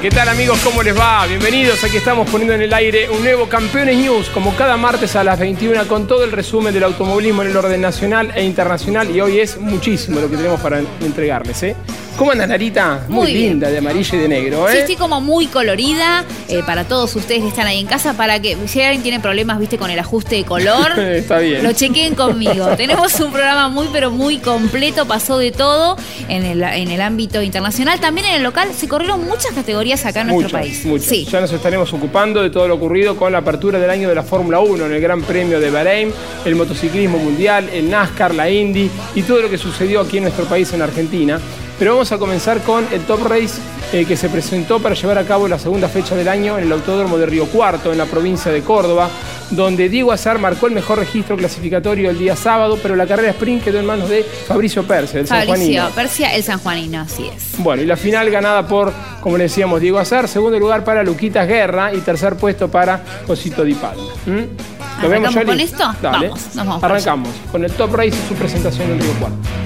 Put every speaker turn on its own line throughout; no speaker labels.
¿qué tal amigos? ¿Cómo les va? Bienvenidos, aquí estamos poniendo en el aire un nuevo Campeones News, como cada martes a las 21 con todo el resumen del automovilismo en el orden nacional e internacional y hoy es muchísimo lo que tenemos para entregarles. ¿eh? ¿Cómo andas, Narita? Muy, linda, de amarillo y de negro, ¿eh?
Sí, estoy como muy colorida eh, para todos ustedes que están ahí en casa, para que si alguien tiene problemas, viste, con el ajuste de color,
Está bien.
lo chequeen conmigo. Tenemos un programa muy, pero muy completo, pasó de todo en el, en el ámbito internacional. También en el local se corrieron muchas categorías acá en nuestro país.
Muchas. Sí. Ya nos estaremos ocupando de todo lo ocurrido con la apertura del año de la Fórmula 1 en el Gran Premio de Bahrein, el motociclismo mundial, el NASCAR, la Indy y todo lo que sucedió aquí en nuestro país, en Argentina. Pero vamos a comenzar con el Top Race eh, que se presentó para llevar a cabo la segunda fecha del año en el Autódromo de Río Cuarto, en la provincia de Córdoba, donde Diego Azar marcó el mejor registro clasificatorio el día sábado, pero la carrera sprint quedó en manos de Fabricio Persia, el
Fabricio Persia, el sanjuanino, así es.
Bueno, y la final ganada por, como le decíamos, Diego Azar, segundo lugar para Luquitas Guerra y tercer puesto para Josito Di Palma.
¿Mm? ¿Lo vemos, con esto?
Dale.
Vamos, vamos
Arrancamos con el Top Race y su presentación en Río Cuarto.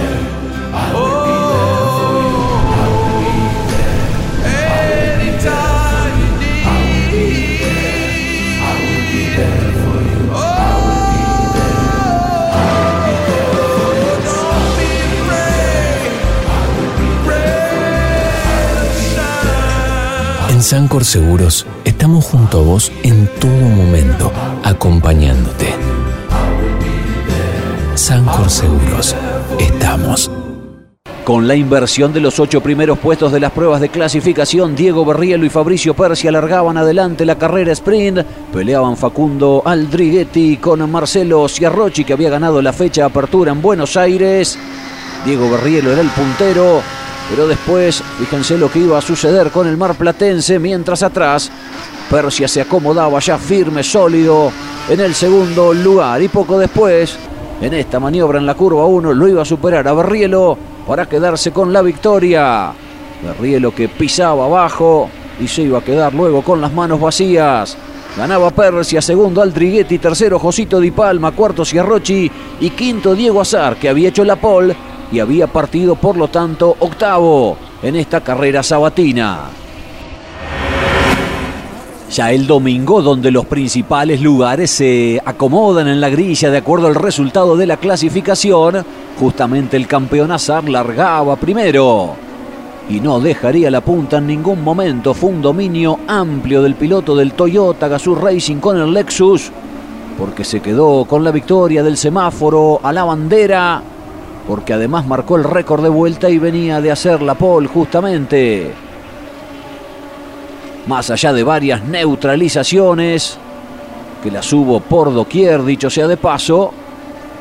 Sancor Seguros estamos junto a vos en todo momento, acompañándote. Sancor Seguros, estamos.
Con la inversión de los ocho primeros puestos de las pruebas de clasificación, Diego Berrielo y Fabricio Persi alargaban adelante la carrera sprint. Peleaban Facundo Aldriguetti con Marcelo Ciarrochi, que había ganado la fecha de apertura en Buenos Aires. Diego Berrielo era el puntero, pero después, fíjense lo que iba a suceder con el Mar Platense, mientras atrás Persia se acomodaba ya firme, sólido en el segundo lugar. Y poco después, En esta maniobra en la curva 1 lo iba a superar a Berrielo para quedarse con la victoria. Berrielo que pisaba abajo y se iba a quedar luego con las manos vacías. Ganaba Persia, segundo Aldriguetti, tercero Josito Di Palma, cuarto Ciarrochi y quinto Diego Azar, que había hecho la pole y había partido por lo tanto octavo en esta carrera sabatina. Ya el domingo, donde los principales lugares se acomodan en la grilla de acuerdo al resultado de la clasificación, justamente el campeón Azar largaba primero y no dejaría la punta en ningún momento. Fue un dominio amplio del piloto del Toyota Gazoo Racing con el Lexus, porque se quedó con la victoria del semáforo a la bandera, porque además marcó el récord de vuelta y venía de hacer la pole justamente. Más allá de varias neutralizaciones, que las hubo por doquier, dicho sea de paso,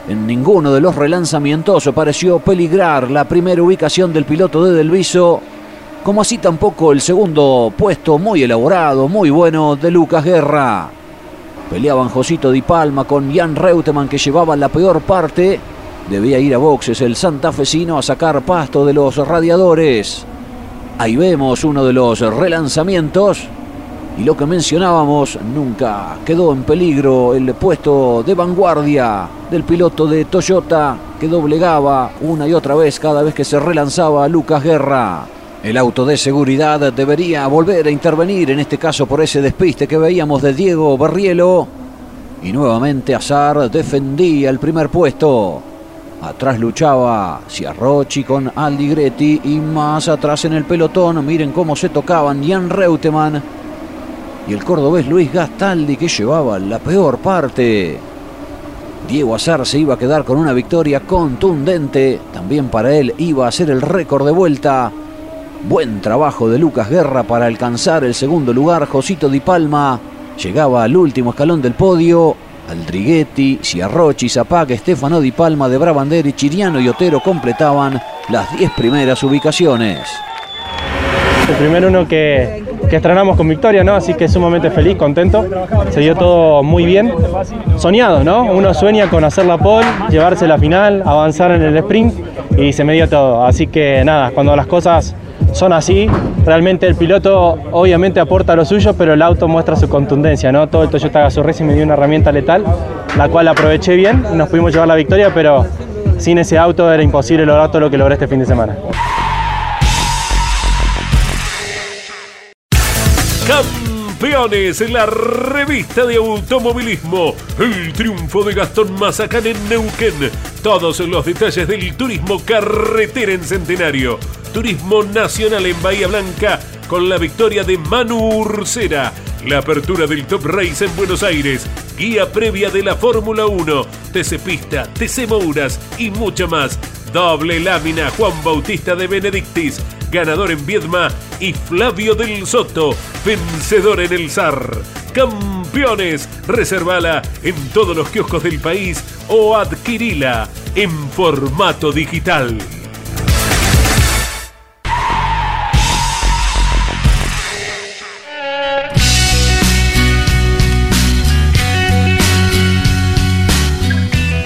en ninguno de los relanzamientos pareció peligrar la primera ubicación del piloto de Delviso, como así tampoco el segundo puesto muy elaborado, muy bueno de Lucas Guerra. Peleaban Josito Di Palma con Jan Reutemann que llevaba la peor parte. Debía ir a boxes el santafesino a sacar pasto de los radiadores. Ahí vemos uno de los relanzamientos y lo que mencionábamos, nunca quedó en peligro el puesto de vanguardia del piloto de Toyota que doblegaba una y otra vez cada vez que se relanzaba Lucas Guerra. El auto de seguridad debería volver a intervenir, en este caso por ese despiste que veíamos de Diego Barrielo. Y nuevamente Azar defendía el primer puesto. Atrás luchaba Ciarrochi con Aldi Gretti y más atrás en el pelotón, miren cómo se tocaban Jan Reutemann y el cordobés Luis Gastaldi que llevaba la peor parte. Diego Azar se iba a quedar con una victoria contundente, también para él iba a ser el récord de vuelta. Buen trabajo de Lucas Guerra para alcanzar el segundo lugar. Josito Di Palma llegaba al último escalón del podio. Aldriguetti, Ciarrochi, Zapac, Estefano Di Palma de Brabanderi, Chiriano y Otero completaban las 10 primeras ubicaciones.
El primero uno que, que estrenamos con victoria, ¿no? Así que sumamente feliz, contento. Se dio todo muy bien. Soñado, ¿no? Uno sueña con hacer la pole, llevarse la final, avanzar en el sprint y se me dio todo. Así que nada, cuando las cosas son así, realmente el piloto obviamente aporta lo suyo, pero el auto muestra su contundencia, ¿no? Todo el Toyota Gazoo Racing me dio una herramienta letal, la cual aproveché bien y nos pudimos llevar la victoria, pero sin ese auto era imposible lograr todo lo que logré este fin de semana.
Campeones, la revista de automovilismo. El triunfo de Gastón Mazacán en Neuquén. Todos los detalles del turismo carretera en Centenario. Turismo nacional en Bahía Blanca con la victoria de Manu Ursera. La apertura del Top Race en Buenos Aires. Guía previa de la Fórmula 1. TC Pista, TC Mouras y mucho más. Doble lámina Juan Bautista de Benedictis, ganador en Viedma, y Flavio del Soto, vencedor en el SAR. Campeones, reservala en todos los kioscos del país o adquirila en formato digital.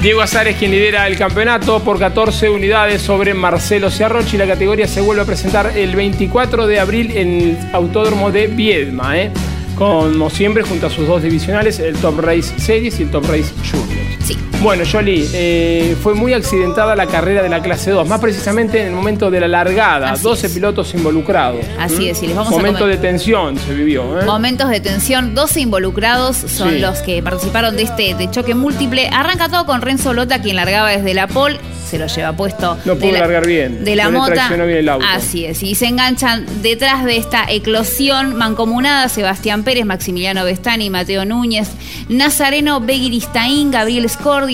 Diego Azar es quien lidera el campeonato por 14 unidades sobre Marcelo Ciarrochi. La categoría se vuelve a presentar el 24 de abril en el Autódromo de Viedma. ¿eh? Como siempre, junto a sus dos divisionales, el Top Race Series y el Top Race Junior.
Sí.
Bueno, Jolie, eh, fue muy accidentada la carrera de la clase 2, más precisamente en el momento de la largada,
Así
12
es.
pilotos involucrados.
Así
¿Mm?
es, y les vamos a
Momento
comen-
de tensión se vivió. ¿eh?
Momentos de tensión, 12 involucrados son
Sí.
los que participaron de este de choque múltiple. Arranca todo con Renzo Lota, quien largaba desde la pole, se lo lleva puesto.
No pudo
la-
largar bien,
De la
no
mota.
traccionó bien el auto.
Así es, y se enganchan detrás de esta eclosión mancomunada Sebastián Pérez, Maximiliano Vestani, Mateo Núñez, Nazareno Beguiristaín, Gabriel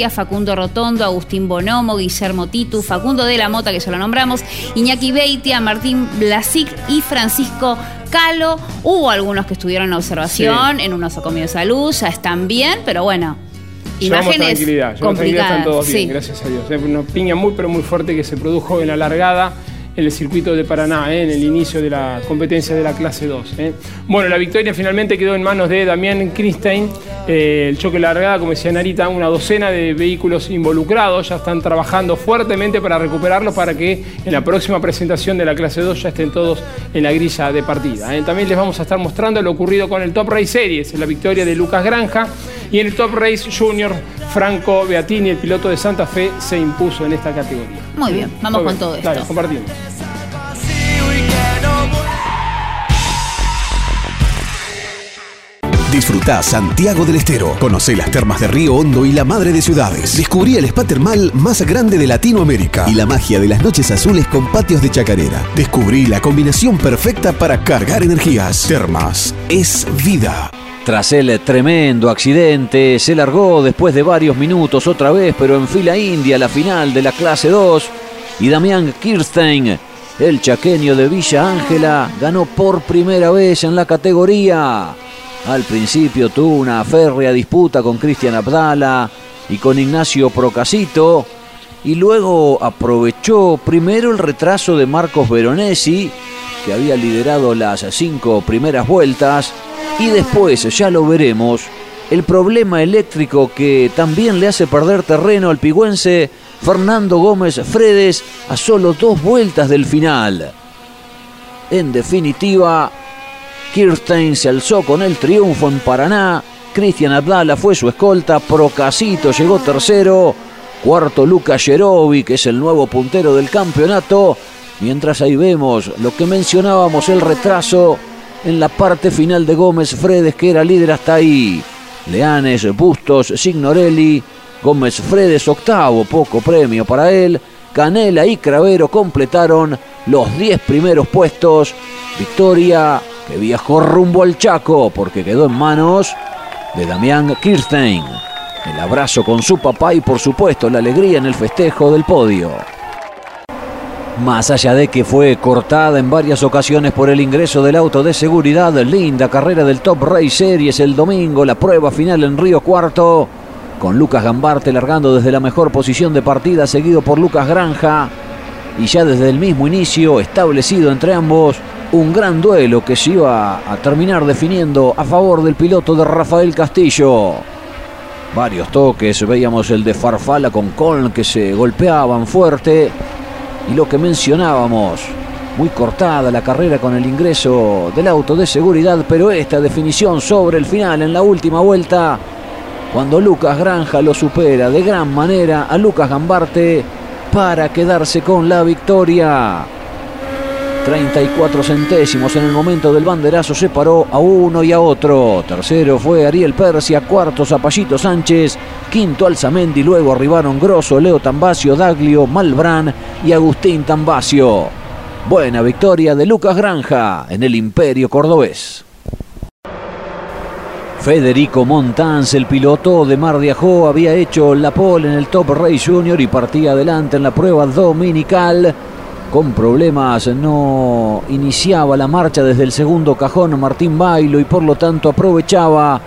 Facundo Rotondo, Agustín Bonomo, Guillermo Titu, Facundo de la Mota, que ya lo nombramos, Iñaki Beitia, Martín Blasic y Francisco Calo. Hubo algunos que estuvieron en observación, en un nosocomio de salud, ya están bien, pero bueno.
Llevamos
Imágenes
tranquilidad, llevamos tranquilidad, están
complicadas.
todos bien,
sí.
gracias a Dios. Una piña muy pero muy fuerte que se produjo en la largada en el circuito de Paraná, ¿eh? en el inicio de la competencia de la clase 2. ¿eh? Bueno, la victoria finalmente quedó en manos de Damián Christein. Eh, el choque largada, como decía Narita, una docena de vehículos involucrados, ya están trabajando fuertemente para recuperarlos para que en la próxima presentación de la clase 2 ya estén todos en la grilla de partida. También les vamos a estar mostrando lo ocurrido con el Top Race Series, la victoria de Lucas Granja y en el Top Race Junior Franco Beatini, el piloto de Santa Fe, se impuso en esta categoría.
Muy bien, vamos con todo esto.
Dale, compartimos.
Disfruta Santiago del Estero. Conoce las termas de Río Hondo y la madre de ciudades. Descubrí el spa termal más grande de Latinoamérica y la magia de las noches azules con patios de chacarera. Descubrí la combinación perfecta para cargar energías. Termas es vida.
Tras el tremendo accidente, se largó después de varios minutos otra vez, pero en fila india la final de la clase 2 y Damián Kirstein, el chaqueño de Villa Ángela, ganó por primera vez en la categoría. Al principio tuvo una férrea disputa con Cristian Abdala y con Ignacio Procasito y luego aprovechó primero el retraso de Marcos Veronesi, que había liderado las cinco primeras vueltas, y después, ya lo veremos, el problema eléctrico que también le hace perder terreno al pigüense Fernando Gómez Fredes a solo dos vueltas del final. En definitiva, Kirstein se alzó con el triunfo en Paraná, Cristian Abdala fue su escolta, Procasito llegó tercero, cuarto Lucas Jerovi, que es el nuevo puntero del campeonato, mientras ahí vemos lo que mencionábamos, el retraso en la parte final de Gómez Fredes, que era líder hasta ahí. Leanes, Bustos, Signorelli, Gómez Fredes octavo, poco premio para él. Canela y Cravero completaron los 10 primeros puestos. Victoria que viajó rumbo al Chaco porque quedó en manos de Damián Kirstein. El abrazo con su papá y por supuesto la alegría en el festejo del podio. Más allá de que fue cortada en varias ocasiones por el ingreso del auto de seguridad, linda carrera del Top Race Series el domingo, la prueba final en Río Cuarto, con Lucas Gambarte largando desde la mejor posición de partida, seguido por Lucas Granja, y ya desde el mismo inicio establecido entre ambos un gran duelo que se iba a terminar definiendo a favor del piloto de Rafael Castillo. Varios toques, veíamos el de Farfala con Coln que se golpeaban fuerte y lo que mencionábamos, muy cortada la carrera con el ingreso del auto de seguridad, pero esta definición sobre el final en la última vuelta, cuando Lucas Granja lo supera de gran manera a Lucas Gambarte para quedarse con la victoria. 34 centésimos en el momento del banderazo separó a uno y a otro. Tercero fue Ariel Persia, cuarto Zapallito Sánchez, quinto Alzamendi, luego arribaron Grosso, Leo Tambacio, Daglio, Malbrán y Agustín Tambacio. Buena victoria de Lucas Granja en el Imperio Cordobés. Federico Montans, el piloto de Mar de había hecho la pole en el Top Race Junior y partía adelante en la prueba dominical con problemas, no iniciaba la marcha desde el segundo cajón Martín Bailo y por lo tanto aprovechaba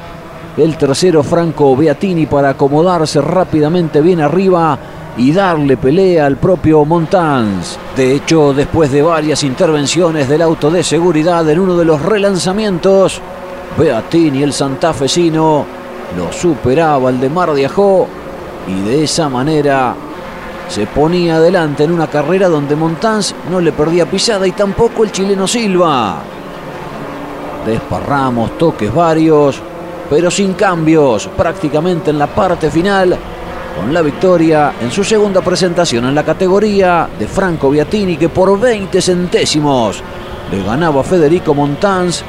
el tercero Franco Beatini para acomodarse rápidamente bien arriba y darle pelea al propio Montans. De hecho, después de varias intervenciones del auto de seguridad en uno de los relanzamientos, Beatini, el santafesino, lo superaba el de Mar de Ajó y de esa manera se ponía adelante en una carrera donde Montans no le perdía pisada y tampoco el chileno Silva. Desparramos toques varios, pero sin cambios, prácticamente en la parte final, con la victoria en su segunda presentación en la categoría de Franco Biatini, que por 20 centésimos le ganaba Federico Montans.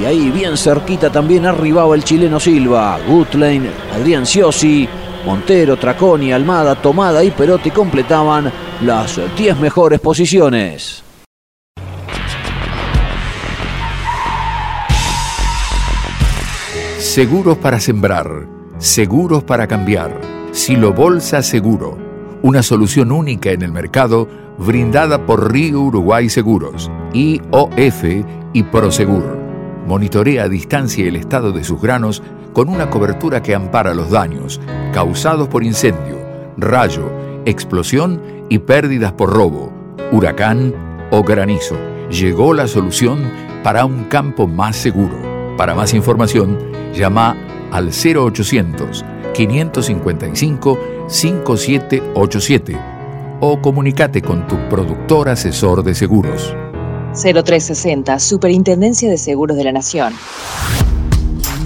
Y ahí bien cerquita también arribaba el chileno Silva, Gutlein, Adrián Ciosi, Montero, Traconi, Almada, Tomada y Perotti completaban las 10 mejores posiciones.
Seguros para sembrar, seguros para cambiar. Silo Bolsa Seguro, una solución única en el mercado brindada por Río Uruguay Seguros, IOF y Prosegur. Monitorea a distancia el estado de sus granos con una cobertura que ampara los daños causados por incendio, rayo, explosión y pérdidas por robo, huracán o granizo. Llegó la solución para un campo más seguro. Para más información, llama al 0800 555 5787 o comunícate con tu productor asesor de seguros.
0360, Superintendencia de Seguros de la Nación.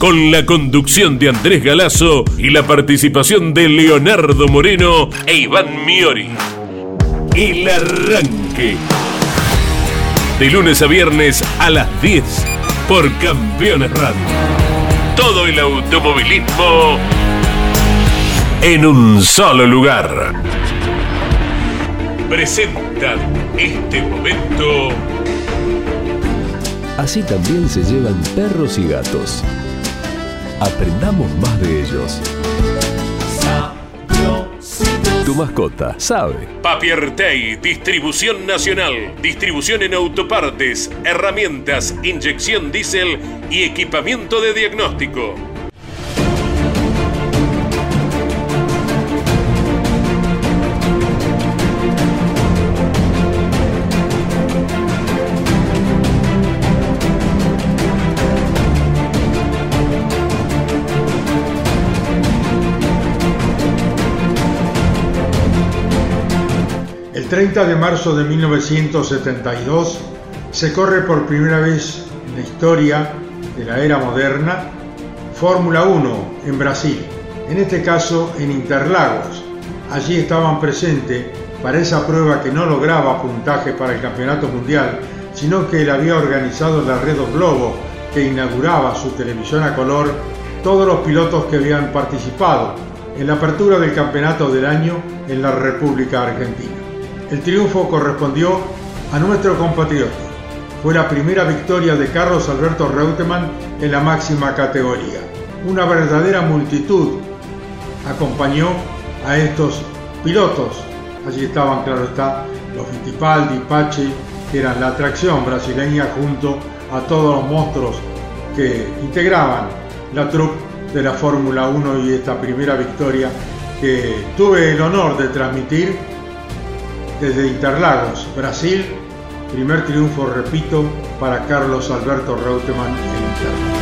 con la conducción de Andrés Galazo y la participación de Leonardo Moreno e Iván Miori. El arranque. De lunes a viernes a las 10 por Campeones Radio. Todo el automovilismo en un solo lugar. Presentan este momento.
Así también se llevan perros y gatos. Aprendamos más de ellos. Tu mascota sabe.
Papiertei, distribución nacional, distribución en autopartes, herramientas, inyección diésel y equipamiento de diagnóstico.
30 de marzo de 1972 se corre por primera vez en la historia de la era moderna Fórmula 1 en Brasil, en este caso en Interlagos. Allí estaban presentes para esa prueba que no lograba puntaje para el Campeonato Mundial, sino que la había organizado la Red Globo, que inauguraba su televisión a color, todos los pilotos que habían participado en la apertura del Campeonato del Año en la República Argentina. El triunfo correspondió a nuestro compatriota. Fue la primera victoria de Carlos Alberto Reutemann en la máxima categoría. Una verdadera multitud acompañó a estos pilotos. Allí estaban, claro está, los Fittipaldi, Pache, que eran la atracción brasileña junto a todos los monstruos que integraban la troupe de la Fórmula 1 y esta primera victoria que tuve el honor de transmitir desde Interlagos, Brasil. Primer triunfo, repito, para Carlos Alberto Reutemann en Interlagos.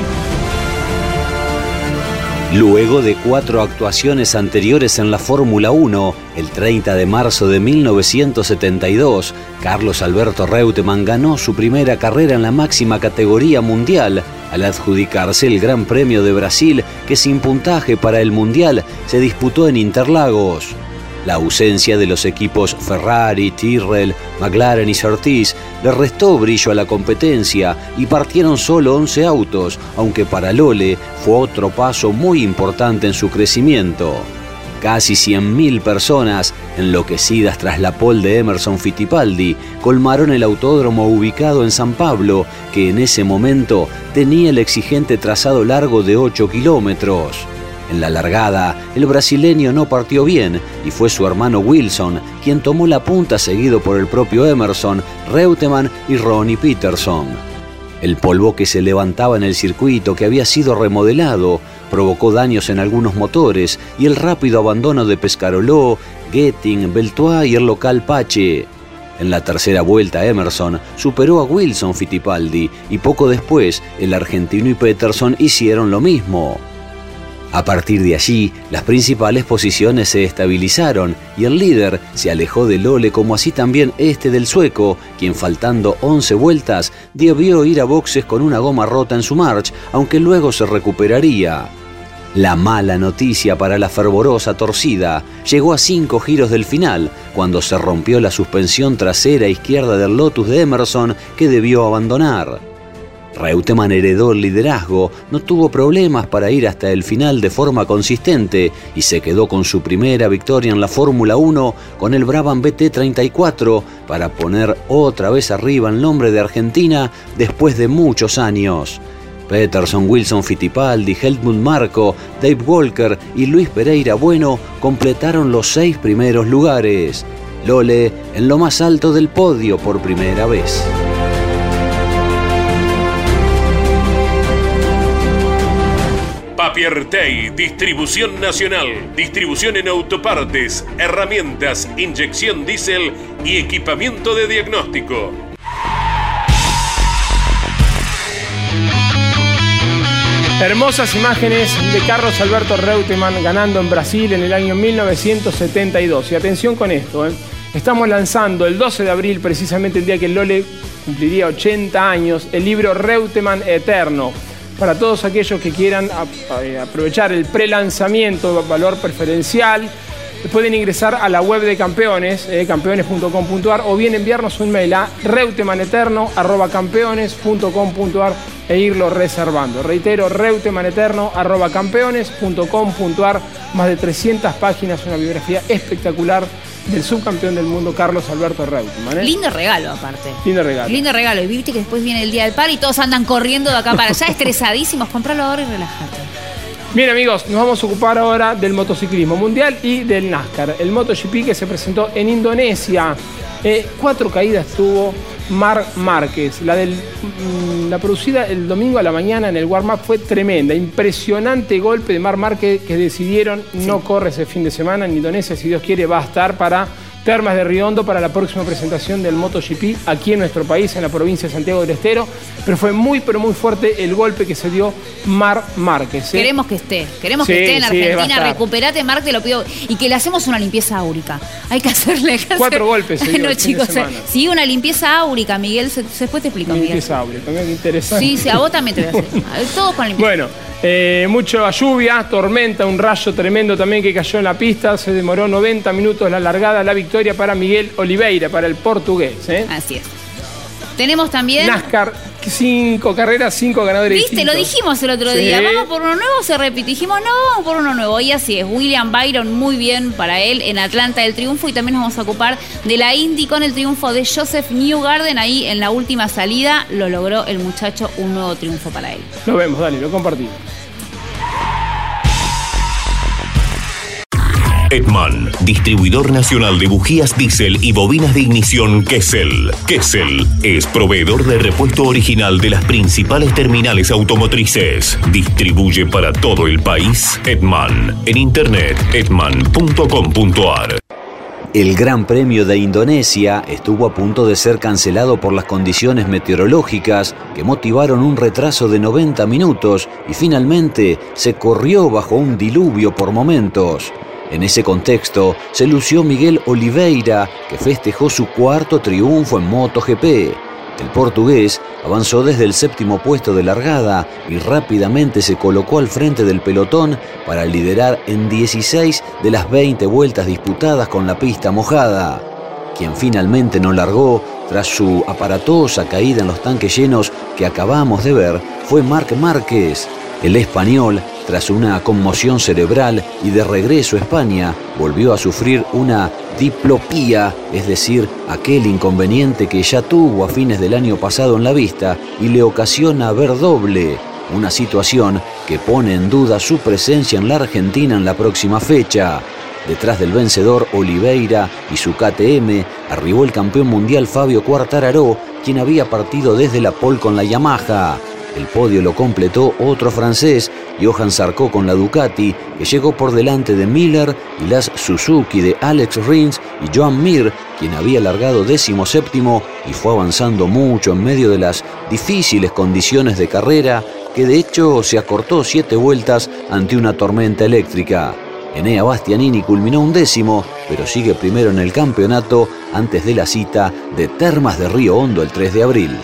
Luego de cuatro actuaciones anteriores en la Fórmula 1, el 30 de marzo de 1972, Carlos Alberto Reutemann ganó su primera carrera en la máxima categoría mundial al adjudicarse el Gran Premio de Brasil que sin puntaje para el Mundial se disputó en Interlagos. La ausencia de los equipos Ferrari, Tyrrell, McLaren y Surtees le restó brillo a la competencia y partieron solo 11 autos, aunque para Lole fue otro paso muy importante en su crecimiento. Casi 100.000 personas, enloquecidas tras la pole de Emerson Fittipaldi, colmaron el autódromo ubicado en San Pablo, que en ese momento tenía el exigente trazado largo de 8 kilómetros. En la largada, el brasileño no partió bien y fue su hermano Wilson quien tomó la punta seguido por el propio Emerson, Reutemann y Ronnie Peterson. El polvo que se levantaba en el circuito que había sido remodelado provocó daños en algunos motores y el rápido abandono de Pescaroló, Getting, Beltois y el local Pache. En la tercera vuelta Emerson superó a Wilson Fittipaldi y poco después el argentino y Peterson hicieron lo mismo. A partir de allí, las principales posiciones se estabilizaron y el líder se alejó de Lole como así también este del sueco, quien faltando 11 vueltas debió ir a boxes con una goma rota en su march, aunque luego se recuperaría. La mala noticia para la fervorosa torcida llegó a cinco giros del final, cuando se rompió la suspensión trasera izquierda del Lotus de Emerson que debió abandonar. Reutemann heredó el liderazgo, no tuvo problemas para ir hasta el final de forma consistente y se quedó con su primera victoria en la Fórmula 1 con el Brabham BT34 para poner otra vez arriba el nombre de Argentina después de muchos años. Peterson, Wilson Fittipaldi, Helmut Marco, Dave Walker y Luis Pereira Bueno completaron los seis primeros lugares. Lole en lo más alto del podio por primera vez.
Distribución nacional, distribución en autopartes, herramientas, inyección diésel y equipamiento de diagnóstico.
Hermosas imágenes de Carlos Alberto Reutemann ganando en Brasil en el año 1972. Y atención con esto, ¿eh? estamos lanzando el 12 de abril, precisamente el día que Lole cumpliría 80 años, el libro Reutemann Eterno. Para todos aquellos que quieran eh, aprovechar el pre-lanzamiento, valor preferencial, pueden ingresar a la web de campeones, eh, campeones.com.ar, o bien enviarnos un mail a reutemaneterno.campeones.com.ar e irlo reservando. Reitero, reutemaneterno.campeones.com.ar, más de 300 páginas, una biografía espectacular del subcampeón del mundo, Carlos Alberto Reutemann. ¿eh?
Lindo regalo, aparte.
Lindo regalo.
Lindo regalo. Y viste que después viene el día del par y todos andan corriendo de acá para allá, estresadísimos. Compralo ahora y relájate.
Bien amigos, nos vamos a ocupar ahora del motociclismo mundial y del NASCAR. El MotoGP que se presentó en Indonesia. Eh, cuatro caídas tuvo Marc Márquez. La, del, mm, la producida el domingo a la mañana en el warm-up fue tremenda. Impresionante golpe de Marc Márquez que decidieron no corre ese fin de semana en Indonesia. Si Dios quiere va a estar para Termas de Riondo para la próxima presentación del MotoGP aquí en nuestro país, en la provincia de Santiago del Estero. Pero fue muy, pero muy fuerte el golpe que se dio Mar Márquez. ¿eh?
Queremos que esté, queremos
Sí,
que esté en Argentina. Recuperate, Marc, te lo pido. Y que le hacemos una limpieza áurica. Hay que hacerle. hay que
Cuatro
hacer-
golpes se dio
no,
el fin de
chicos,
semana.
sí, una limpieza áurica, Miguel. se- Después te explico, Miguel.
Limpieza áurica, qué interesante.
Sí, sí, a vos también te voy a hacer. Todos con limpieza.
Bueno, eh, mucha lluvia, tormenta, un rayo tremendo también que cayó en la pista. Se demoró 90 minutos la largada, la victoria para Miguel Oliveira, para el portugués. ¿eh?
Así es. Tenemos también.
NASCAR, cinco carreras, cinco ganadores
Viste, lo dijimos el otro
Sí.
día. Vamos por uno nuevo, se repite. Dijimos, no, vamos por uno nuevo. Y así es. William Byron, muy bien para él en Atlanta del triunfo. Y también nos vamos a ocupar de la Indy con el triunfo de Joseph Newgarden. Ahí en la última salida lo logró el muchacho, un nuevo triunfo para él.
Lo vemos, dale, lo compartimos.
Edman, distribuidor nacional de bujías diésel y bobinas de ignición Kessel. Kessel es proveedor de repuesto original de las principales terminales automotrices. Distribuye para todo el país Edman. En internet edman.com.ar.
El Gran Premio de Indonesia estuvo a punto de ser cancelado por las condiciones meteorológicas que motivaron un retraso de 90 minutos y finalmente se corrió bajo un diluvio por momentos. En ese contexto se lució Miguel Oliveira, que festejó su cuarto triunfo en MotoGP. El portugués avanzó desde el séptimo puesto de largada y rápidamente se colocó al frente del pelotón para liderar en 16 de las 20 vueltas disputadas con la pista mojada. Quien finalmente no largó tras su aparatosa caída en los tanques llenos que acabamos de ver fue Marc Márquez. El español, tras una conmoción cerebral y de regreso a España, volvió a sufrir una diplopía, es decir, aquel inconveniente que ya tuvo a fines del año pasado en la vista y le ocasiona ver doble, una situación que pone en duda su presencia en la Argentina en la próxima fecha. Detrás del vencedor Oliveira y su KTM arribó el campeón mundial Fabio Quartararo, quien había partido desde la pole con la Yamaha. El podio lo completó otro francés, Johan Sarko con la Ducati, que llegó por delante de Miller y las Suzuki de Alex Rins y Joan Mir, quien había largado décimo séptimo y fue avanzando mucho en medio de las difíciles condiciones de carrera, que de hecho se acortó siete vueltas ante una tormenta eléctrica. Enea Bastianini culminó un décimo, pero sigue primero en el campeonato antes de la cita de Termas de Río Hondo el 3 de abril.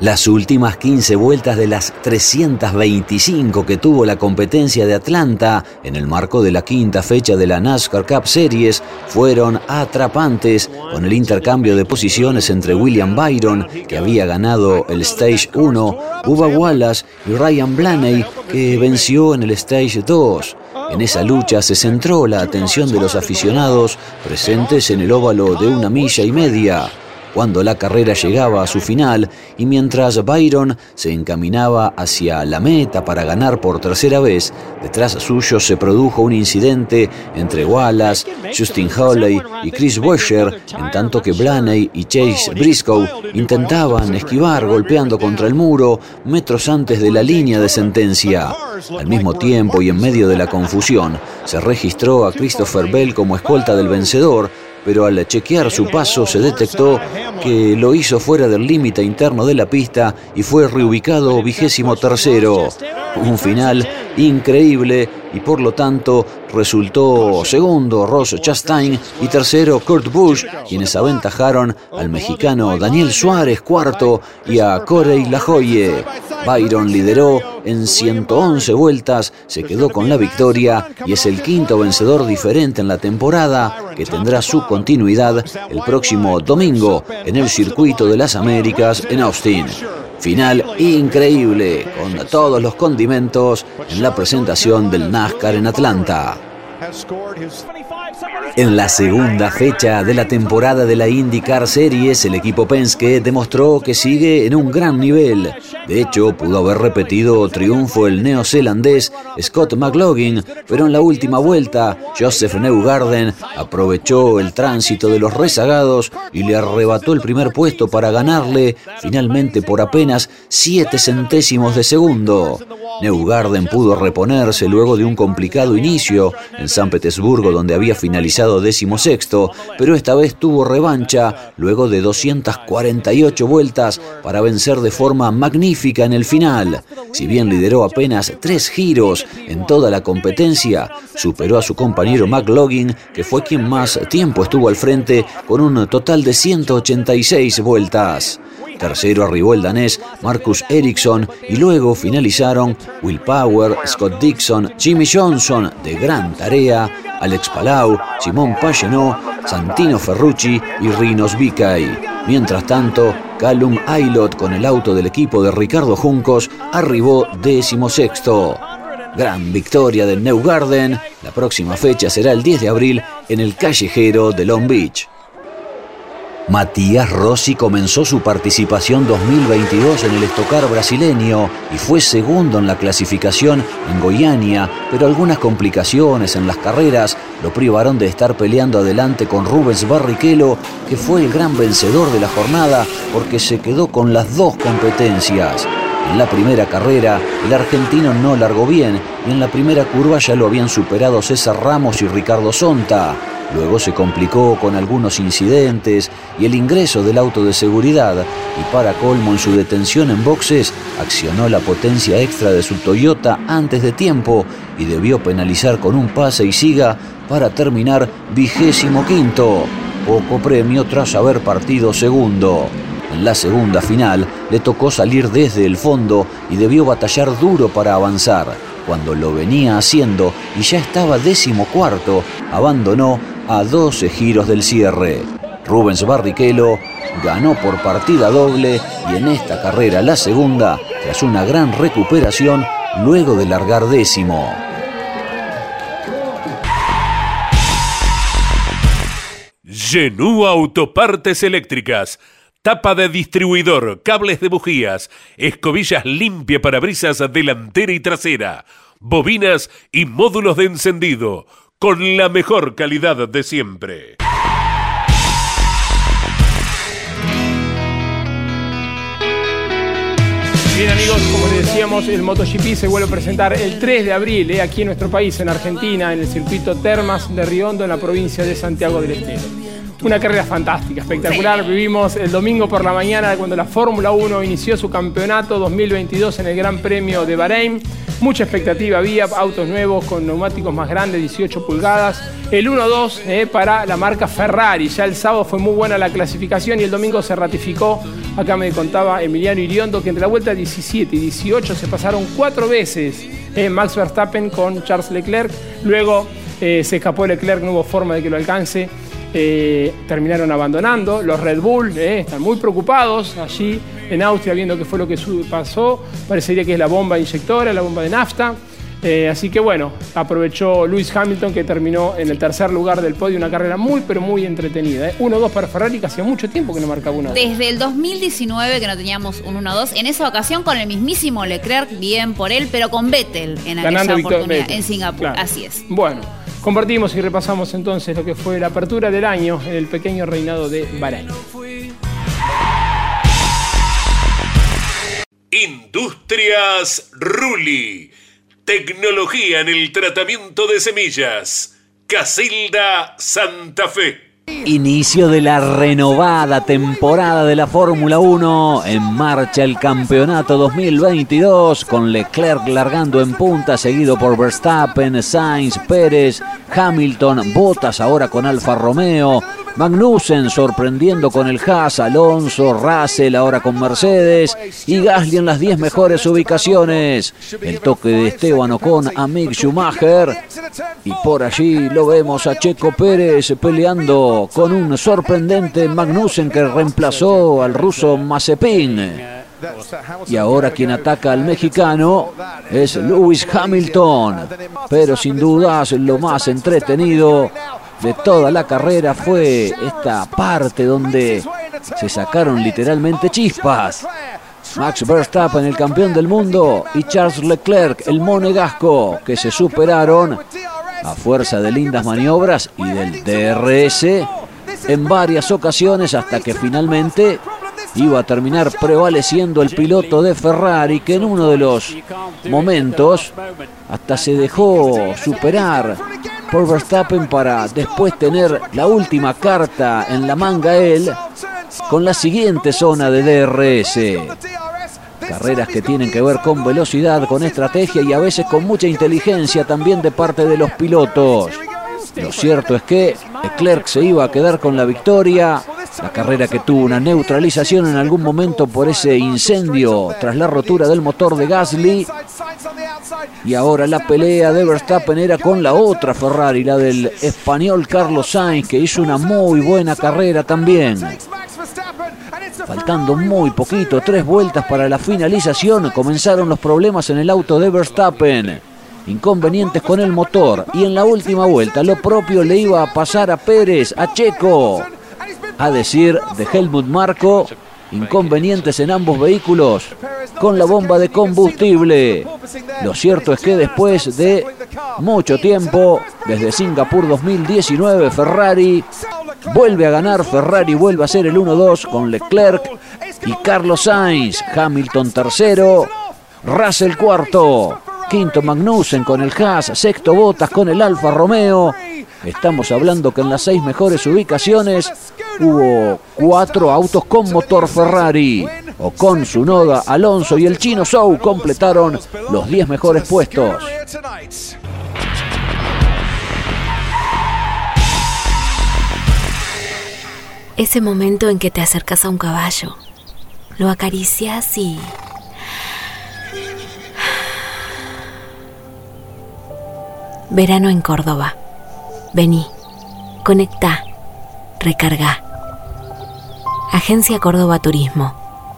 Las últimas 15 vueltas de las 325 que tuvo la competencia de Atlanta en el marco de la quinta fecha de la NASCAR Cup Series fueron atrapantes con el intercambio de posiciones entre William Byron, que había ganado el Stage 1, Bubba Wallace y Ryan Blaney, que venció en el Stage 2. En esa lucha se centró la atención de los aficionados presentes en el óvalo de una milla y media cuando la carrera llegaba a su final y mientras Byron se encaminaba hacia la meta para ganar por tercera vez, detrás suyo se produjo un incidente entre Wallace, Justin Hawley y Chris Buescher, en tanto que Blaney y Chase Briscoe intentaban esquivar golpeando contra el muro metros antes de la línea de sentencia. Al mismo tiempo y en medio de la confusión, se registró a Christopher Bell como escolta del vencedor, pero al chequear su paso se detectó que lo hizo fuera del límite interno de la pista y fue reubicado vigésimo tercero. Un final increíble y por lo tanto resultó segundo Ross Chastain y tercero Kurt Busch, quienes aventajaron al mexicano Daniel Suárez cuarto y a Corey Lajoye. Byron lideró en 111 vueltas, se quedó con la victoria y es el quinto vencedor diferente en la temporada que tendrá su continuidad el próximo domingo en el Circuito de las Américas en Austin. Final increíble, con todos los condimentos en la presentación del NASCAR en Atlanta. En la segunda fecha de la temporada de la IndyCar Series, el equipo Penske demostró que sigue en un gran nivel. De hecho, pudo haber repetido triunfo el neozelandés Scott McLaughlin, pero en la última vuelta, Joseph Newgarden aprovechó el tránsito de los rezagados y le arrebató el primer puesto para ganarle, finalmente por apenas 7 centésimos de segundo. Newgarden pudo reponerse luego de un complicado inicio en San Petersburgo, donde había finalizado décimo sexto, pero esta vez tuvo revancha luego de 248 vueltas para vencer de forma magnífica en el final. Si bien lideró apenas tres giros en toda la competencia, superó a su compañero McLaughlin, que fue quien más tiempo estuvo al frente con un total de 186 vueltas. Tercero arribó el danés Marcus Ericsson y luego finalizaron Will Power, Scott Dixon, Jimmy Johnson de gran tarea, Alex Palau, Simón Pagenot, Santino Ferrucci y Rinos Vicay. Mientras tanto, Callum Aylot con el auto del equipo de Ricardo Juncos arribó décimo sexto. Gran victoria del New Garden. La próxima fecha será el 10 de abril en el callejero de Long Beach. Matías Rossi comenzó su participación 2022 en el estocar brasileño y fue segundo en la clasificación en Goiânia, pero algunas complicaciones en las carreras lo privaron de estar peleando adelante con Rubens Barrichello, que fue el gran vencedor de la jornada porque se quedó con las dos competencias. En la primera carrera, el argentino no largó bien y en la primera curva ya lo habían superado César Ramos y Ricardo Sonta. Luego se complicó con algunos incidentes y el ingreso del auto de seguridad y para colmo en su detención en boxes accionó la potencia extra de su Toyota antes de tiempo y debió penalizar con un pase y siga para terminar vigésimo quinto, poco premio tras haber partido segundo. En la segunda final le tocó salir desde el fondo y debió batallar duro para avanzar. Cuando lo venía haciendo y ya estaba décimo cuarto, abandonó a 12 giros del cierre. Rubens Barrichello ganó por partida doble y en esta carrera la segunda tras una gran recuperación luego de largar décimo.
Genú Autopartes Eléctricas. Tapa de distribuidor, cables de bujías, escobillas limpia para brisas delantera y trasera, bobinas y módulos de encendido con la mejor calidad de siempre.
Bien amigos, como les decíamos, el MotoGP se vuelve a presentar el 3 de abril eh, aquí en nuestro país, en Argentina, en el circuito Termas de Riondo, en la provincia de Santiago del Estero. Una carrera fantástica, espectacular. Vivimos el domingo por la mañana cuando la Fórmula 1 inició su campeonato 2022 en el Gran Premio de Bahrein. Mucha expectativa había, autos nuevos con neumáticos más grandes, 18 pulgadas. El 1-2 eh, para la marca Ferrari. Ya el sábado fue muy buena la clasificación y el domingo se ratificó Acá me contaba Emiliano Iriondo que entre la vuelta 17 y 18 se pasaron cuatro veces eh, Max Verstappen con Charles Leclerc. Luego eh, se escapó Leclerc, no hubo forma de que lo alcance. Eh, terminaron abandonando. Los Red Bull eh, están muy preocupados allí en Austria viendo qué fue lo que pasó. Parecería que es la bomba inyectora, la bomba de nafta. Eh, así que bueno, aprovechó Lewis Hamilton que terminó en el tercer lugar del podio, una carrera muy pero muy entretenida. 1-2 para Ferrari, que hacía mucho tiempo que no marcaba una.
Desde el 2019 que no teníamos un 1-2, en esa ocasión con el mismísimo Leclerc, bien por él, pero con Vettel en aquella oportunidad en Singapur. Así es.
Bueno. Compartimos y repasamos entonces lo que fue la apertura del año en el pequeño reinado de Bahrein.
Industrias Ruli. Tecnología en el tratamiento de semillas. Casilda Santa Fe.
Inicio de la renovada temporada de la Fórmula 1. En marcha el campeonato 2022 con Leclerc largando en punta, seguido por Verstappen, Sainz, Pérez, Hamilton, Bottas ahora con Alfa Romeo. Magnussen sorprendiendo con el Haas, Alonso, Russell ahora con Mercedes y Gasly en las 10 mejores ubicaciones. El toque de Esteban Ocon a Schumacher y por allí lo vemos a Checo Pérez peleando con un sorprendente Magnussen que reemplazó al ruso Mazepin. Y ahora quien ataca al mexicano es Lewis Hamilton. Pero sin dudas lo más entretenido de toda la carrera fue esta parte donde se sacaron literalmente chispas. Max Verstappen, el campeón del mundo, y Charles Leclerc, el monegasco, que se superaron a fuerza de lindas maniobras y del DRS en varias ocasiones hasta que finalmente iba a terminar prevaleciendo el piloto de Ferrari que en uno de los momentos hasta se dejó superar por Verstappen para después tener la última carta en la manga él con la siguiente zona de DRS. Carreras que tienen que ver con velocidad, con estrategia y a veces con mucha inteligencia también de parte de los pilotos. Lo cierto es que Leclerc se iba a quedar con la victoria. La carrera que tuvo una neutralización en algún momento por ese incendio tras la rotura del motor de Gasly. Y ahora la pelea de Verstappen era con la otra Ferrari, la del español Carlos Sainz, que hizo una muy buena carrera también. Faltando muy poquito, tres vueltas para la finalización, comenzaron los problemas en el auto de Verstappen. Inconvenientes con el motor y en la última vuelta lo propio le iba a pasar a Pérez, a Checo. A decir de Helmut Marco, inconvenientes en ambos vehículos con la bomba de combustible. Lo cierto es que después de mucho tiempo, desde Singapur 2019, Ferrari vuelve a ganar, Ferrari vuelve a ser el 1-2 con Leclerc y Carlos Sainz, Hamilton tercero, Russell cuarto, quinto Magnussen con el Haas, sexto Bottas con el Alfa Romeo. Estamos hablando que en las seis mejores ubicaciones hubo cuatro autos con motor Ferrari. O con Sunoda, Alonso y el chino Zhou completaron los diez mejores puestos.
Ese momento en que te acercas a un caballo, lo acaricias y... Verano en Córdoba. Vení, conecta, recarga. Agencia Córdoba Turismo.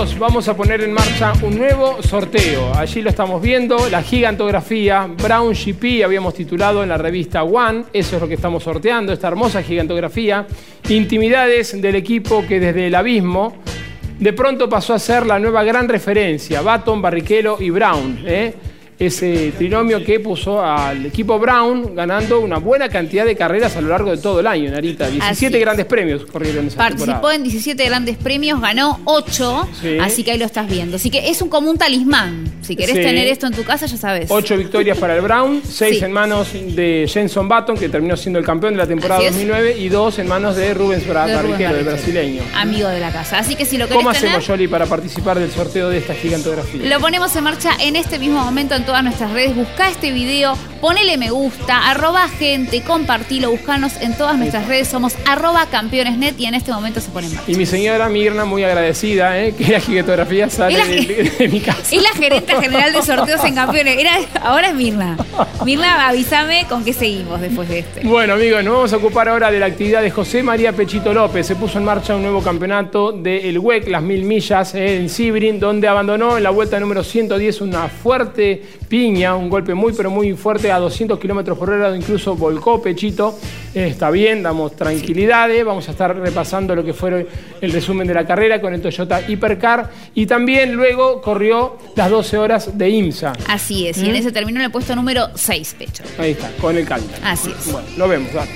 Vamos a poner en marcha un nuevo sorteo. Allí lo estamos viendo, la gigantografía Brown GP, habíamos titulado en la revista One, eso es lo que estamos sorteando, esta hermosa gigantografía. Intimidades del equipo que desde el abismo de pronto pasó a ser la nueva gran referencia, Baton, Barrichello y Brown. ¿eh? Ese trinomio que puso al equipo Brown ganando una buena cantidad de carreras a lo largo de todo el año, Narita. 17
Así.
grandes premios corrieron esa
Participó
temporada.
en 17 grandes premios, ganó 8,
Sí.
así que ahí lo estás viendo. Así que es un como un talismán. Si querés
Sí.
tener esto en tu casa, ya sabes.
Ocho victorias para el Brown, seis
Sí.
en manos de Jenson Button, que terminó siendo el campeón de la temporada
Así es.
2009, y dos en manos de Rubens Barrichello, el brasileño.
Amigo de la casa. Así que si lo querés
¿Cómo
tener,
hacemos, Yoli, para participar del sorteo de esta gigantografía?
Lo ponemos en marcha en este mismo momento en todas nuestras redes. Busca este video, ponele me gusta, arroba gente, compartilo, buscanos en todas nuestras redes. Somos arroba campeonesnet y en este momento se pone en marcha.
Y mi señora Mirna, muy agradecida, ¿eh? que la gigantografía sale
la
de, de mi casa.
Es la gerente general de sorteos en campeones. Era, ahora es Mirna. Mirna, avísame con qué seguimos después de este.
Bueno, amigos, nos vamos a ocupar ahora de la actividad de José María Pechito López. Se puso en marcha un nuevo campeonato del WEC, las mil millas eh, en Sibrin, donde abandonó en la vuelta número 110 una fuerte piña, un golpe muy, pero muy fuerte a 200 kilómetros por hora, incluso volcó Pechito. Eh, está bien, damos tranquilidad. eh. Vamos a estar repasando lo que fue el resumen de la carrera con el Toyota Hypercar. Y también luego corrió las 12 horas de IMSA.
Así es, y en
¿Mm?
ese terminó en el puesto número 6, Pecho.
Ahí está, con el calma.
Así es.
Bueno, lo vemos, dale.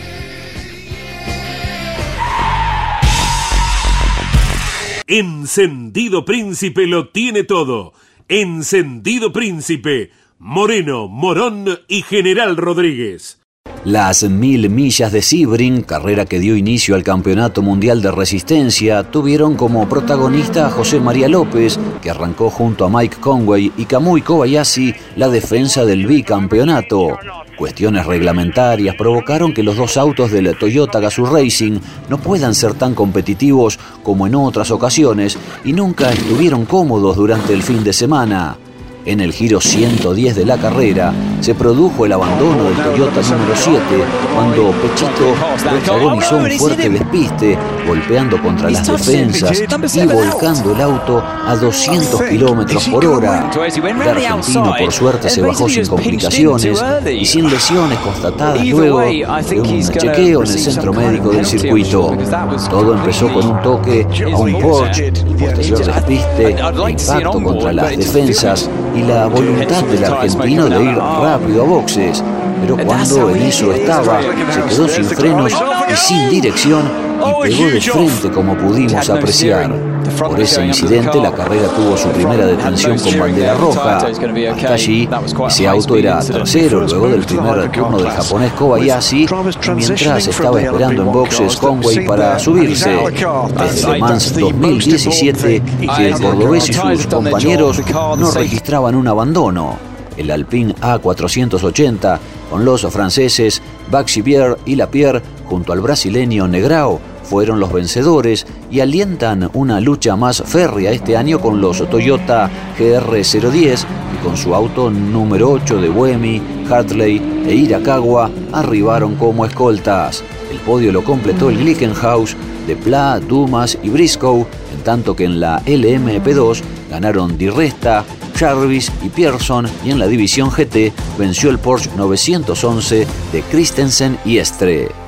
Encendido Príncipe lo tiene todo. Encendido Príncipe. Moreno, Morón y General Rodríguez.
Las mil millas de Sebring, carrera que dio inicio al Campeonato Mundial de Resistencia, tuvieron como protagonista a José María López, que arrancó junto a Mike Conway y Kamui Kobayashi la defensa del bicampeonato. Cuestiones reglamentarias provocaron que los dos autos del Toyota Gazoo Racing no puedan ser tan competitivos como en otras ocasiones y nunca estuvieron cómodos durante el fin de semana. En el giro 110 de la carrera se produjo el abandono del Toyota número 7 cuando Pechito protagonizó un fuerte despiste golpeando contra las defensas y volcando el auto a 200 kilómetros por hora. El argentino por suerte se bajó sin complicaciones y sin lesiones constatadas luego de un chequeo en el centro médico del circuito. Todo empezó con un toque a un Porsche, el posterior despiste, impacto contra las defensas y la voluntad del argentino de ir rápido a boxes. Pero cuando en eso estaba, se quedó sin frenos y sin dirección y pegó de frente como pudimos apreciar. Por ese incidente la carrera tuvo su primera detención con bandera roja. Hasta allí, ese auto era tercero luego del primer turno del japonés Kobayashi, mientras estaba esperando en boxes Conway para subirse. Desde Le Mans 2017 que el cordobés y sus compañeros no registraban un abandono. El Alpine A480 con los franceses Baxivier y Lapierre junto al brasileño Negrao fueron los vencedores y alientan una lucha más férrea este año con los Toyota GR010 y con su auto número 8 de Buemi, Hartley e Irakawa arribaron como escoltas. El podio lo completó el Glickenhaus de Pla, Dumas y Briscoe, en tanto que en la LMP2 ganaron Di Resta, Jarvis y Pearson y en la división GT venció el Porsche 911 de Christensen y Estre.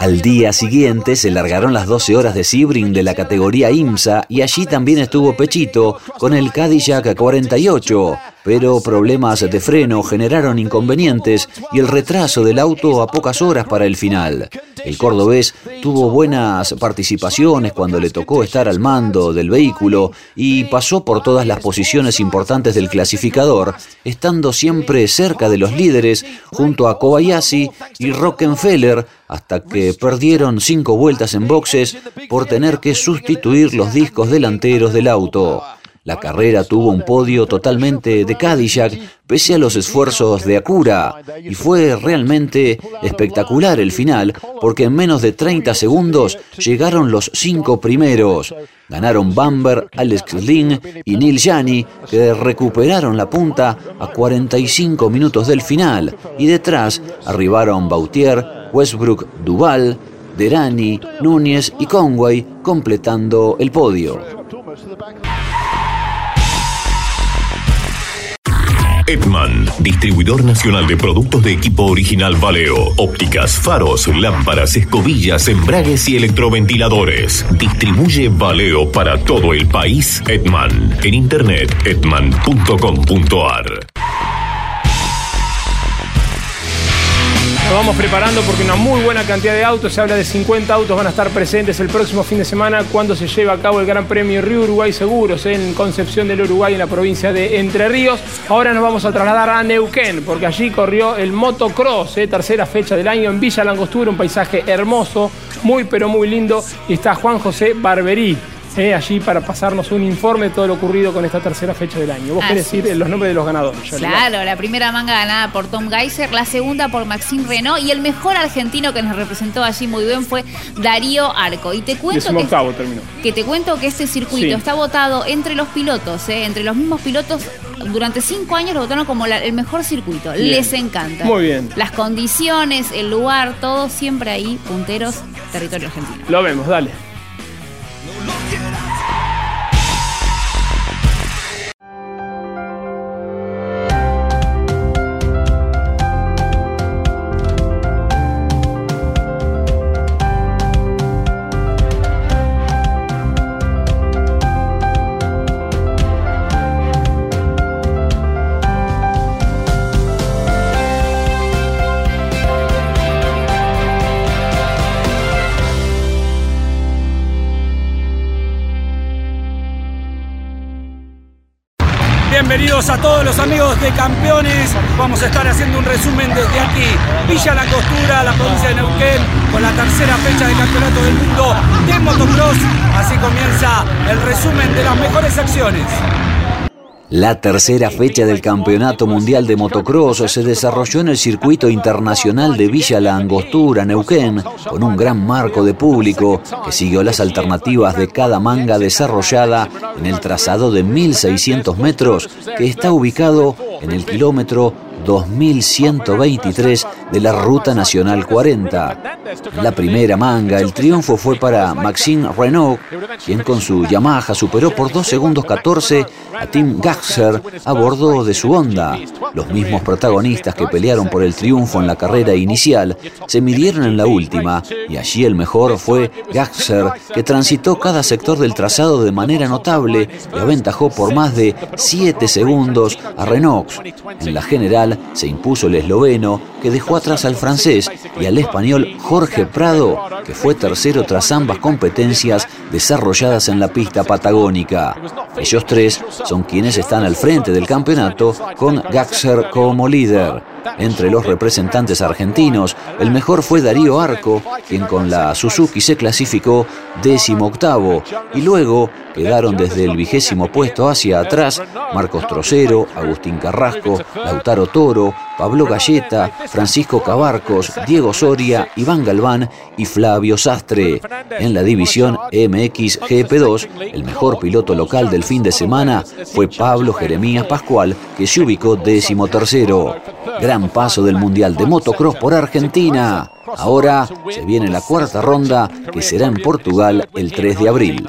Al día siguiente se largaron las 12 horas de Sebring de la categoría IMSA y allí también estuvo Pechito con el Cadillac 48, pero problemas de freno generaron inconvenientes y el retraso del auto a pocas horas para el final. El cordobés tuvo buenas participaciones cuando le tocó estar al mando del vehículo y pasó por todas las posiciones importantes del clasificador, estando siempre cerca de los líderes junto a Kobayashi y Rockenfeller hasta que perdieron cinco vueltas en boxes por tener que sustituir los discos delanteros del auto. La carrera tuvo un podio totalmente de Cadillac, pese a los esfuerzos de Acura, y fue realmente espectacular el final, porque en menos de 30 segundos llegaron los cinco primeros. Ganaron Bamber, Alex Lynn y Neil Jani, que recuperaron la punta a 45 minutos del final, y detrás arribaron Bautier, Westbrook, Duval, Derani, Núñez y Conway, completando el podio.
Edman, distribuidor nacional de productos de equipo original Valeo, ópticas, faros, lámparas, escobillas, embragues y electroventiladores. Distribuye Valeo para todo el país Edman. En internet edman.com.ar.
Nos vamos preparando porque una muy buena cantidad de autos, se habla de 50 autos, van a estar presentes el próximo fin de semana cuando se lleve a cabo el Gran Premio Río Uruguay Seguros en Concepción del Uruguay, en la provincia de Entre Ríos. Ahora nos vamos a trasladar a Neuquén porque allí corrió el motocross, eh, tercera fecha del año en Villa Langostura, un paisaje hermoso, muy pero muy lindo. Y está Juan José Barberí. Eh, allí para pasarnos un informe de todo lo ocurrido con esta tercera fecha del año. Vos
Así
querés decir los nombres de los ganadores.
Claro, la primera manga ganada por Tom Geiser, la segunda por Maxime Renault y el mejor argentino que nos representó allí muy bien fue Darío Arco. Y te cuento que, que te cuento que este circuito
Sí.
está votado entre los pilotos, ¿eh? entre los mismos pilotos. Durante cinco años lo votaron como la- el mejor circuito.
Bien.
Les encanta.
Muy bien.
Las condiciones, el lugar, todo siempre ahí, punteros, territorio argentino.
Lo vemos, dale.
A todos los amigos de campeones. Vamos a estar haciendo un resumen desde aquí, Villa La Costura, la provincia de Neuquén, con la tercera fecha de campeonato del mundo de motocross. Así comienza el resumen de las mejores acciones.
La tercera fecha del Campeonato Mundial de Motocross se desarrolló en el circuito internacional de Villa La Angostura, Neuquén, con un gran marco de público que siguió las alternativas de cada manga desarrollada en el trazado de 1.600 metros que está ubicado en el kilómetro 2123 de la Ruta Nacional 40. La primera manga, el triunfo fue para Maxime Renault, quien con su Yamaha superó por 2 segundos 14 a Tim Gaxer a bordo de su Honda. Los mismos protagonistas que pelearon por el triunfo en la carrera inicial se midieron en la última y allí el mejor fue Gaxer, que transitó cada sector del trazado de manera notable y aventajó por más de 7 segundos a Renault. En la general se impuso el esloveno, que dejó atrás al francés, y al español Jorge Prado, que fue tercero tras ambas competencias desarrolladas en la pista patagónica. Ellos tres son quienes están al frente del campeonato con Gaxer como líder. Entre los representantes argentinos, el mejor fue Darío Arco, quien con la Suzuki se clasificó décimo octavo, y luego quedaron desde el vigésimo puesto hacia atrás Marcos Trocero, Agustín Carrasco, Lautaro Toro, Pablo Galleta, Francisco Cabarcos, Diego Soria, Iván Galván y Flavio Sastre. En la división MX GP2, el mejor piloto local del fin de semana fue Pablo Jeremías Pascual, que se ubicó décimo tercero. Gran paso del Mundial de Motocross por Argentina. Ahora se viene la cuarta ronda que será en Portugal el 3 de abril.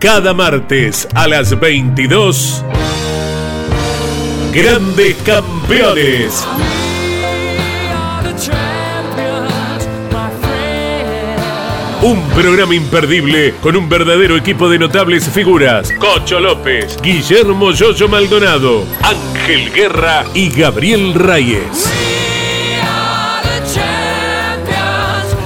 Cada martes a las 22. Grandes Campeones. Un programa imperdible con un verdadero equipo de notables figuras. Cocho López, Guillermo Yoyo Maldonado, Ángel Guerra y Gabriel Reyes.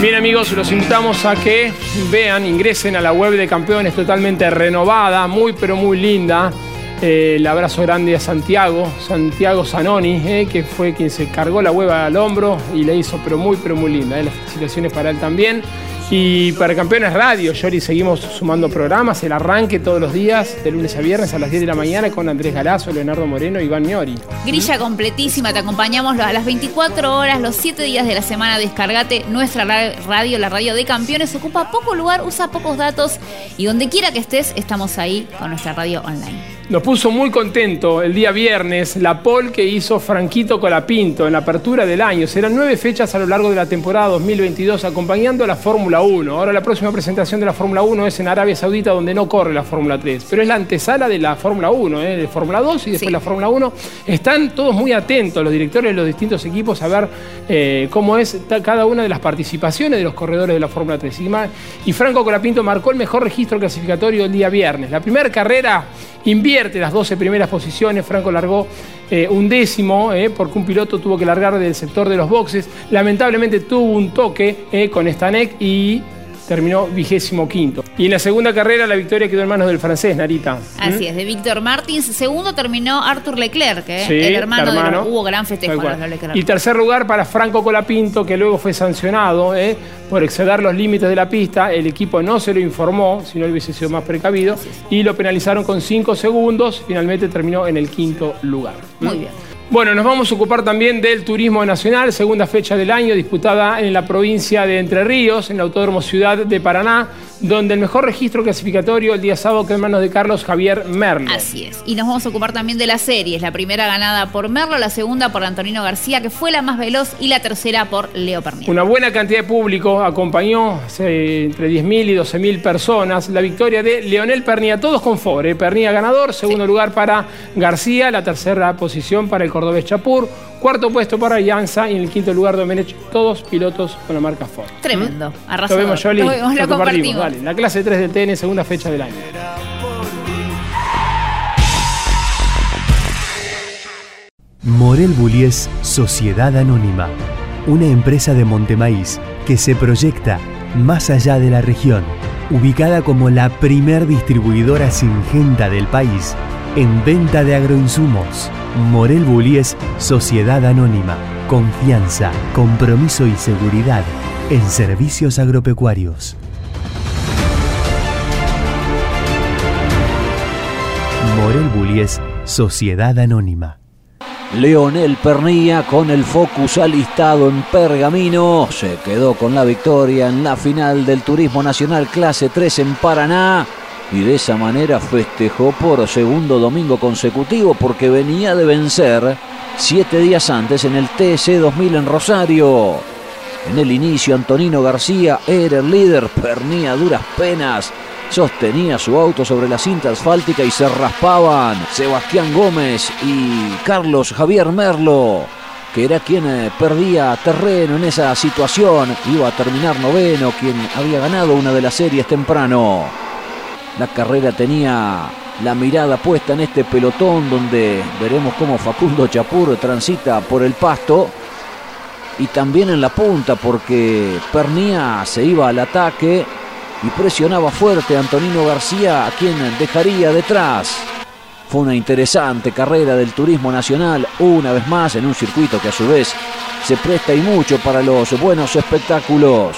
Bien amigos, los invitamos a que vean, ingresen a la web de campeones totalmente renovada, muy pero muy linda. Eh, el abrazo grande a Santiago, Santiago Zanoni, eh, que fue quien se cargó la web al hombro y le hizo pero muy pero muy linda. Eh. Las felicitaciones para él también. Y para Campeones Radio, Yori, seguimos sumando programas, el arranque todos los días, de lunes a viernes a las 10 de la mañana con Andrés Galazo, Leonardo Moreno y Iván Miori.
Grilla completísima, te acompañamos a las 24 horas, los 7 días de la semana. Descargate nuestra radio, la radio de campeones. Ocupa poco lugar, usa pocos datos y donde quiera que estés, estamos ahí con nuestra radio online.
Nos puso muy contento el día viernes la pole que hizo Franquito Colapinto en la apertura del año. Serán nueve fechas a lo largo de la temporada 2022 acompañando a la Fórmula 1. Ahora la próxima presentación de la Fórmula 1 es en Arabia Saudita donde no corre la Fórmula 3, pero es la antesala de la Fórmula 1, ¿eh? de Fórmula 2 y después la Fórmula 1. Están todos muy atentos los directores de los distintos equipos a ver eh, cómo es cada una de las participaciones de los corredores de la Fórmula 3. Y, y Franco Colapinto marcó el mejor registro clasificatorio el día viernes. La primera carrera las 12 primeras posiciones. Franco largó eh, un décimo eh, porque un piloto tuvo que largar del sector de los boxes. Lamentablemente tuvo un toque eh, con Stanek y terminó vigésimo quinto. Y en la segunda carrera la victoria quedó en manos del francés, Narita.
Así es, de Víctor Martins. Segundo terminó Arthur Leclerc, el hermano, de los, Hubo gran festejo los
Leclerc. Y tercer lugar para Franco Colapinto, que luego fue sancionado por exceder los límites de la pista. El equipo no se lo informó, si no hubiese sido más precavido, y lo penalizaron con cinco segundos. Finalmente terminó en el quinto lugar.
Muy bien.
Bueno, nos vamos a ocupar también del turismo nacional, segunda fecha del año, disputada en la provincia de Entre Ríos, en el Autódromo Ciudad de Paraná, donde el mejor registro clasificatorio el día sábado quedó en manos de Carlos Javier Merlo.
Así es. Y nos vamos a ocupar también de las series. La primera ganada por Merlo, la segunda por Antonino García, que fue la más veloz, y la tercera por Leo Pernilla.
Una buena cantidad de público acompañó entre 10.000 y 12.000 personas la victoria de Leonel Pernilla, todos con Fore. Pernilla ganador, segundo lugar para García, la tercera posición para el cordobés Chapur, cuarto puesto para Yanza y en el quinto lugar Domenech, todos pilotos con la marca Ford.
Tremendo,
¿Mm? Lo vemos, Jolly. Lo, compartimos. la clase 3 del TN, segunda fecha del año.
Morel Bullies Sociedad Anónima, una empresa de Montemaíz que se proyecta más allá de la región, ubicada como la primer distribuidora singenta del país en venta de agroinsumos. Morel Bullies Sociedad Anónima. Confianza, compromiso y seguridad en servicios agropecuarios. Morel Bullies Sociedad Anónima.
Leonel Pernilla con el focus alistado en pergamino se quedó con la victoria en la final del Turismo Nacional Clase 3 en Paraná y de esa manera festejó por segundo domingo consecutivo porque venía de vencer siete días antes en el TC 2000 en Rosario. En el inicio Antonino García era el líder, pernía duras penas, sostenía su auto sobre la cinta asfáltica y se raspaban Sebastián Gómez y Carlos Javier Merlo, que era quien eh, perdía terreno en esa situación, iba a terminar noveno, quien había ganado una de las series temprano. La carrera tenía la mirada puesta en este pelotón donde veremos cómo Facundo Chapur transita por el pasto y también en la punta porque Pernía se iba al ataque y presionaba fuerte a Antonino García a quien dejaría detrás. Fue una interesante carrera del turismo nacional, una vez más en un circuito que a su vez se presta y mucho para los buenos espectáculos.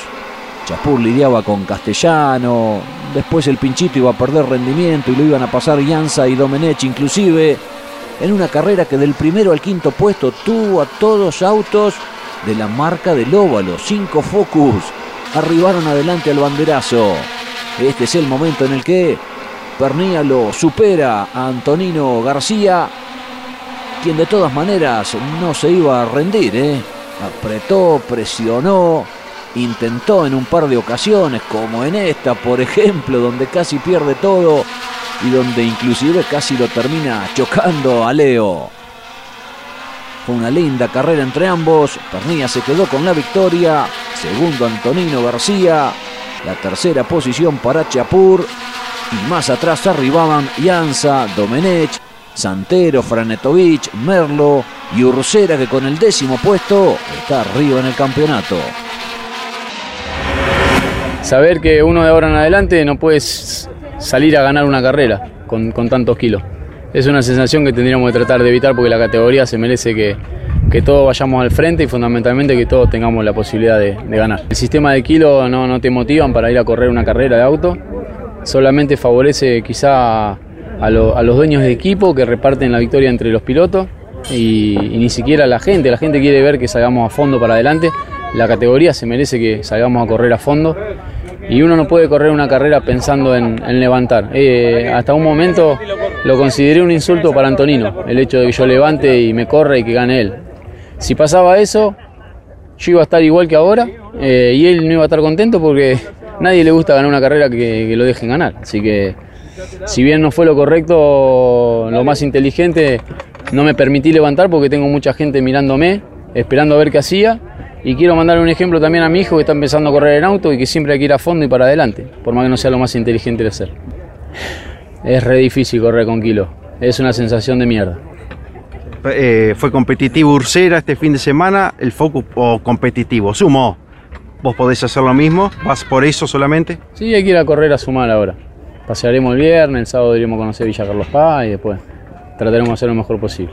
Chapur lidiaba con Castellano, después el pinchito iba a perder rendimiento y lo iban a pasar Yanza y Domenech inclusive, en una carrera que del primero al quinto puesto tuvo a todos autos de la marca del óvalo, cinco Focus, arribaron adelante al banderazo. Este es el momento en el que Pernía lo supera a Antonino García, quien de todas maneras no se iba a rendir, ¿eh? apretó, presionó, intentó en un par de ocasiones, como en esta, por ejemplo, donde casi pierde todo y donde inclusive casi lo termina chocando a Leo. Fue una linda carrera entre ambos. Pernilla se quedó con la victoria. Segundo Antonino García. La tercera posición para Chapur. Y más atrás arribaban Yanza, Domenech, Santero, Franetovic, Merlo y Ursera que con el décimo puesto está arriba en el campeonato.
Saber que uno de ahora en adelante no puedes salir a ganar una carrera con, con tantos kilos. Es una sensación que tendríamos que tratar de evitar porque la categoría se merece que, que todos vayamos al frente y fundamentalmente que todos tengamos la posibilidad de, ganar. El sistema de kilos no, no te motivan para ir a correr una carrera de auto, solamente favorece quizá a, lo- a los dueños de equipo que reparten la victoria entre los pilotos y ni siquiera a la gente. La gente quiere ver que salgamos a fondo para adelante. La categoría se merece que salgamos a correr a fondo y uno no puede correr una carrera pensando en, en levantar. Eh, hasta un momento lo consideré un insulto para Antonino, el hecho de que yo levante y me corra y que gane él. Si pasaba eso, yo iba a estar igual que ahora eh, y él no iba a estar contento porque nadie le gusta ganar una carrera que, que lo dejen ganar. Así que, si bien no fue lo correcto, lo más inteligente, no me permití levantar porque tengo mucha gente mirándome, esperando a ver qué hacía. Y quiero mandarle un ejemplo también a mi hijo que está empezando a correr en auto y que siempre hay que ir a fondo y para adelante, por más que no sea lo más inteligente de hacer. Es re difícil correr con kilo, es una sensación de mierda.
Eh, fue competitivo Ursera este fin de semana, el focus o competitivo, sumo. ¿Vos podés hacer lo mismo? ¿Vas por eso solamente?
Sí, hay que ir a correr a sumar ahora. Pasearemos el viernes, el sábado iremos a conocer Villa Carlos Paz y después trataremos de hacer lo mejor posible.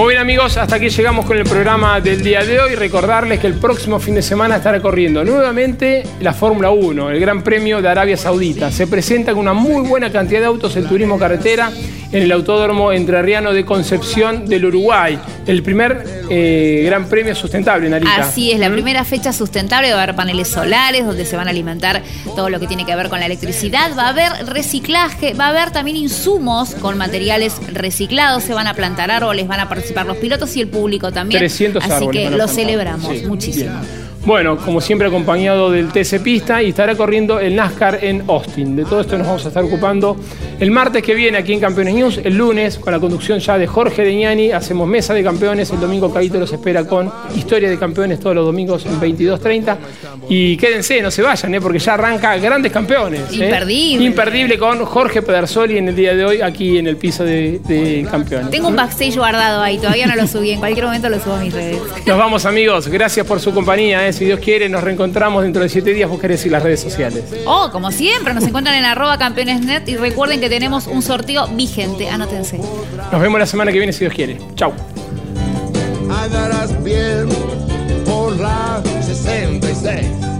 Muy bien amigos, hasta aquí llegamos con el programa del día de hoy. Recordarles que el próximo fin de semana estará corriendo nuevamente la Fórmula 1, el Gran Premio de Arabia Saudita. Se presenta con una muy buena cantidad de autos el turismo carretera en el Autódromo Entrerriano de Concepción del Uruguay. El primer eh, Gran Premio sustentable, Narita.
Así es, la primera fecha sustentable va a haber paneles solares donde se van a alimentar todo lo que tiene que ver con la electricidad, va a haber reciclaje, va a haber también insumos con materiales reciclados, se van a plantar árboles, van a participar los pilotos y el público también.
300
Así
árboles
que lo celebramos
Sí,
muchísimo.
bien. Bueno, como siempre acompañado del TC Pista y estará corriendo el NASCAR en Austin. De todo esto nos vamos a estar ocupando el martes que viene aquí en Campeones News, el lunes con la conducción ya de Jorge Deñani, hacemos mesa de campeones, el domingo Caíto los espera con historia de campeones todos los domingos en 22.30 y quédense, no se vayan, ¿eh? porque ya arranca grandes campeones. ¿eh?
Imperdible.
Imperdible con Jorge Pedersoli en el día de hoy aquí en el piso de, de campeones.
Tengo un backstage guardado ahí, todavía no lo subí, en cualquier momento lo subo a mis redes.
Nos vamos amigos, gracias por su compañía. ¿eh? Si Dios quiere, nos reencontramos dentro de siete días. Vos querés ir las redes sociales.
Oh, como siempre, nos encuentran en arroba campeonesnet y recuerden que tenemos un sorteo vigente, anótense.
Nos vemos la semana que viene si Dios quiere. Chau.
Andarás bien por la 66.